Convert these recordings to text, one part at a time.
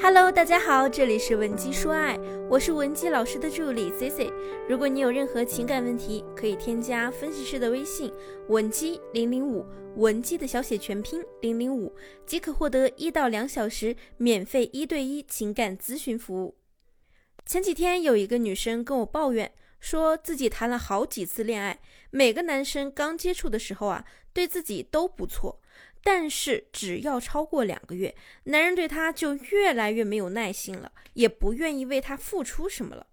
Hello，大家好，这里是文姬说爱，我是文姬老师的助理 Cici。如果你有任何情感问题，可以添加分析师的微信文姬零零五，文姬的小写全拼零零五，即可获得一到两小时免费一对一情感咨询服务。前几天有一个女生跟我抱怨，说自己谈了好几次恋爱，每个男生刚接触的时候啊，对自己都不错。但是只要超过两个月，男人对她就越来越没有耐心了，也不愿意为她付出什么了。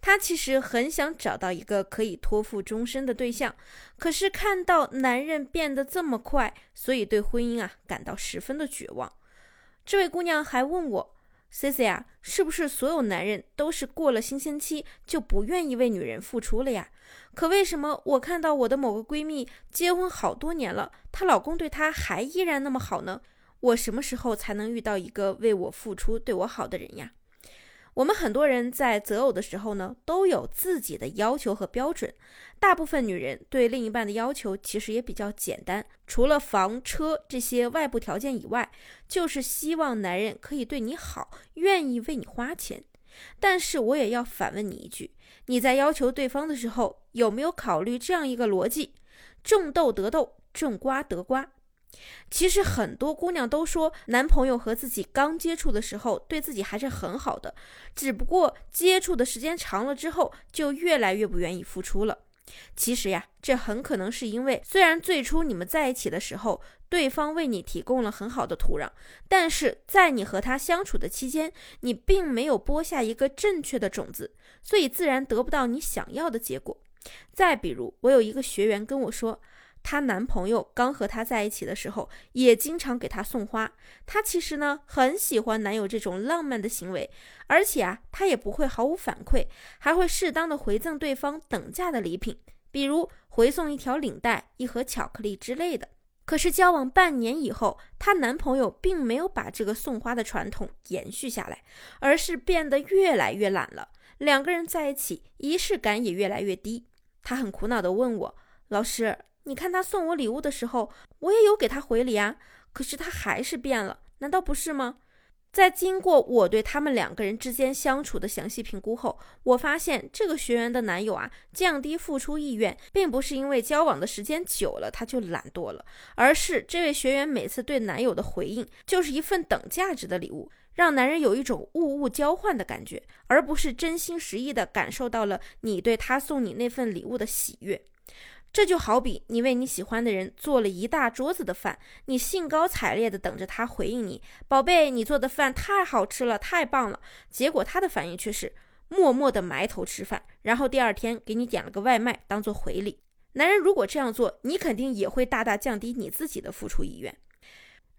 她其实很想找到一个可以托付终身的对象，可是看到男人变得这么快，所以对婚姻啊感到十分的绝望。这位姑娘还问我。C C 啊，是不是所有男人都是过了新鲜期就不愿意为女人付出了呀？可为什么我看到我的某个闺蜜结婚好多年了，她老公对她还依然那么好呢？我什么时候才能遇到一个为我付出、对我好的人呀？我们很多人在择偶的时候呢，都有自己的要求和标准。大部分女人对另一半的要求其实也比较简单，除了房车这些外部条件以外，就是希望男人可以对你好，愿意为你花钱。但是我也要反问你一句：你在要求对方的时候，有没有考虑这样一个逻辑？种豆得豆，种瓜得瓜。其实很多姑娘都说，男朋友和自己刚接触的时候对自己还是很好的，只不过接触的时间长了之后，就越来越不愿意付出了。其实呀，这很可能是因为，虽然最初你们在一起的时候，对方为你提供了很好的土壤，但是在你和他相处的期间，你并没有播下一个正确的种子，所以自然得不到你想要的结果。再比如，我有一个学员跟我说。她男朋友刚和她在一起的时候，也经常给她送花。她其实呢很喜欢男友这种浪漫的行为，而且啊，她也不会毫无反馈，还会适当的回赠对方等价的礼品，比如回送一条领带、一盒巧克力之类的。可是交往半年以后，她男朋友并没有把这个送花的传统延续下来，而是变得越来越懒了。两个人在一起，仪式感也越来越低。她很苦恼地问我：“老师。”你看他送我礼物的时候，我也有给他回礼啊，可是他还是变了，难道不是吗？在经过我对他们两个人之间相处的详细评估后，我发现这个学员的男友啊，降低付出意愿，并不是因为交往的时间久了他就懒惰了，而是这位学员每次对男友的回应就是一份等价值的礼物，让男人有一种物物交换的感觉，而不是真心实意的感受到了你对他送你那份礼物的喜悦。这就好比你为你喜欢的人做了一大桌子的饭，你兴高采烈的等着他回应你，宝贝，你做的饭太好吃了，太棒了。结果他的反应却是默默的埋头吃饭，然后第二天给你点了个外卖当做回礼。男人如果这样做，你肯定也会大大降低你自己的付出意愿。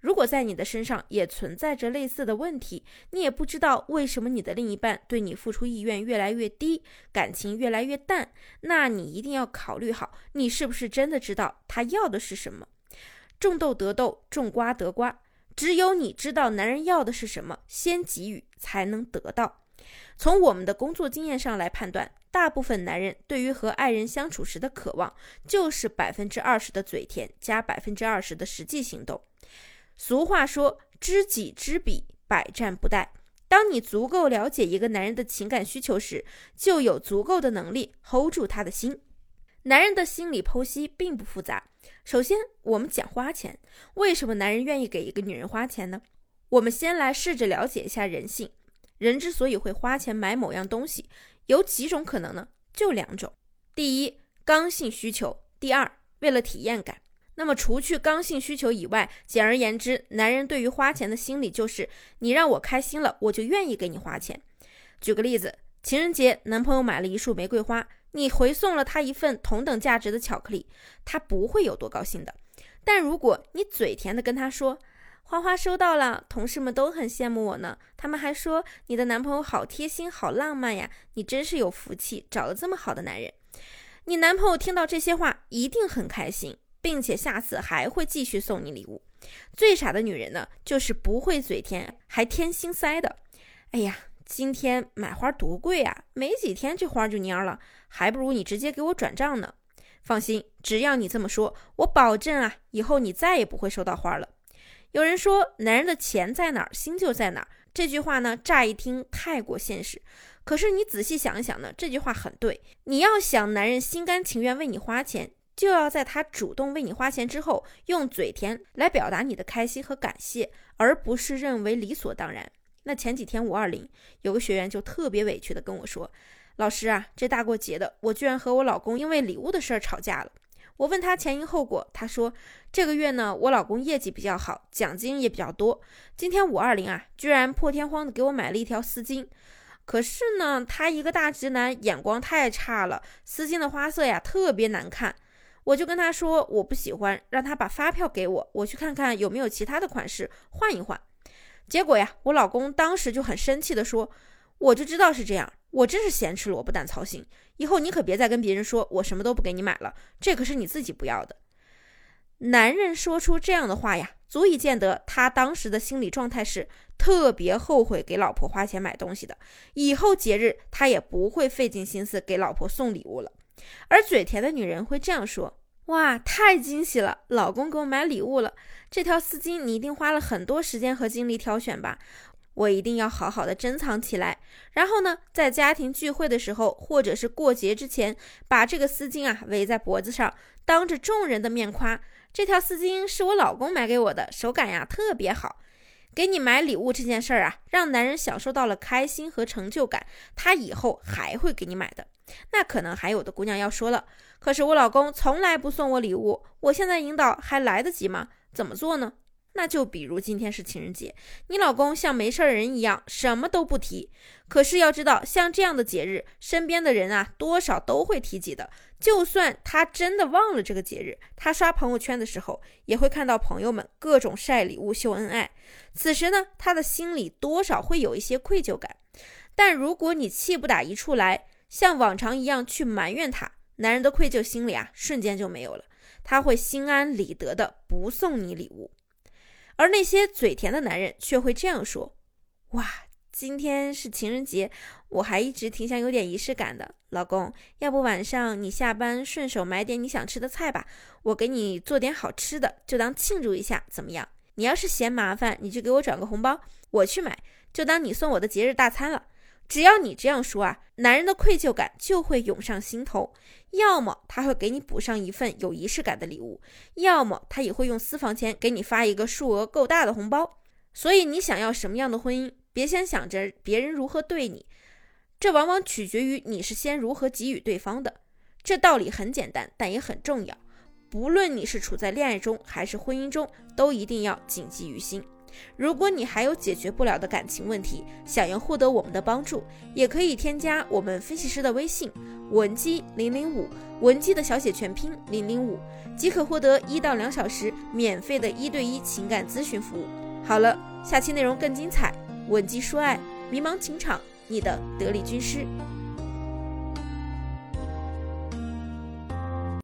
如果在你的身上也存在着类似的问题，你也不知道为什么你的另一半对你付出意愿越来越低，感情越来越淡，那你一定要考虑好，你是不是真的知道他要的是什么？种豆得豆，种瓜得瓜，只有你知道男人要的是什么，先给予才能得到。从我们的工作经验上来判断，大部分男人对于和爱人相处时的渴望，就是百分之二十的嘴甜加百分之二十的实际行动。俗话说：“知己知彼，百战不殆。”当你足够了解一个男人的情感需求时，就有足够的能力 hold 住他的心。男人的心理剖析并不复杂。首先，我们讲花钱，为什么男人愿意给一个女人花钱呢？我们先来试着了解一下人性。人之所以会花钱买某样东西，有几种可能呢？就两种：第一，刚性需求；第二，为了体验感。那么，除去刚性需求以外，简而言之，男人对于花钱的心理就是：你让我开心了，我就愿意给你花钱。举个例子，情人节，男朋友买了一束玫瑰花，你回送了他一份同等价值的巧克力，他不会有多高兴的。但如果你嘴甜的跟他说：“花花收到了，同事们都很羡慕我呢，他们还说你的男朋友好贴心、好浪漫呀，你真是有福气，找了这么好的男人。”你男朋友听到这些话，一定很开心。并且下次还会继续送你礼物。最傻的女人呢，就是不会嘴甜还添心塞的。哎呀，今天买花多贵啊，没几天这花就蔫了，还不如你直接给我转账呢。放心，只要你这么说，我保证啊，以后你再也不会收到花了。有人说，男人的钱在哪儿，心就在哪儿。这句话呢，乍一听太过现实，可是你仔细想一想呢，这句话很对。你要想男人心甘情愿为你花钱，就要在他主动为你花钱之后，用嘴甜来表达你的开心和感谢，而不是认为理所当然。那前几天五二零，有个学员就特别委屈的跟我说：“老师啊，这大过节的，我居然和我老公因为礼物的事儿吵架了。”我问他前因后果，他说这个月呢，我老公业绩比较好，奖金也比较多。今天五二零啊，居然破天荒的给我买了一条丝巾。可是呢，他一个大直男，眼光太差了，丝巾的花色呀特别难看。我就跟他说我不喜欢，让他把发票给我，我去看看有没有其他的款式换一换。结果呀，我老公当时就很生气的说，我就知道是这样。我真是咸吃萝卜淡操心，以后你可别再跟别人说我什么都不给你买了，这可是你自己不要的。男人说出这样的话呀，足以见得他当时的心理状态是特别后悔给老婆花钱买东西的，以后节日他也不会费尽心思给老婆送礼物了。而嘴甜的女人会这样说：哇，太惊喜了，老公给我买礼物了，这条丝巾你一定花了很多时间和精力挑选吧。我一定要好好的珍藏起来，然后呢，在家庭聚会的时候，或者是过节之前，把这个丝巾啊围在脖子上，当着众人的面夸这条丝巾是我老公买给我的，手感呀特别好。给你买礼物这件事儿啊，让男人享受到了开心和成就感，他以后还会给你买的。那可能还有的姑娘要说了，可是我老公从来不送我礼物，我现在引导还来得及吗？怎么做呢？那就比如今天是情人节，你老公像没事人一样什么都不提。可是要知道，像这样的节日，身边的人啊多少都会提及的。就算他真的忘了这个节日，他刷朋友圈的时候也会看到朋友们各种晒礼物秀恩爱。此时呢，他的心里多少会有一些愧疚感。但如果你气不打一处来，像往常一样去埋怨他，男人的愧疚心理啊瞬间就没有了，他会心安理得的不送你礼物。而那些嘴甜的男人却会这样说：“哇，今天是情人节，我还一直挺想有点仪式感的。老公，要不晚上你下班顺手买点你想吃的菜吧，我给你做点好吃的，就当庆祝一下，怎么样？你要是嫌麻烦，你就给我转个红包，我去买，就当你送我的节日大餐了。”只要你这样说啊，男人的愧疚感就会涌上心头。要么他会给你补上一份有仪式感的礼物，要么他也会用私房钱给你发一个数额够大的红包。所以你想要什么样的婚姻，别先想着别人如何对你，这往往取决于你是先如何给予对方的。这道理很简单，但也很重要。不论你是处在恋爱中还是婚姻中，都一定要谨记于心。如果你还有解决不了的感情问题，想要获得我们的帮助，也可以添加我们分析师的微信文姬零零五，文姬的小写全拼零零五，即可获得一到两小时免费的一对一情感咨询服务。好了，下期内容更精彩，文姬说爱，迷茫情场，你的得力军师。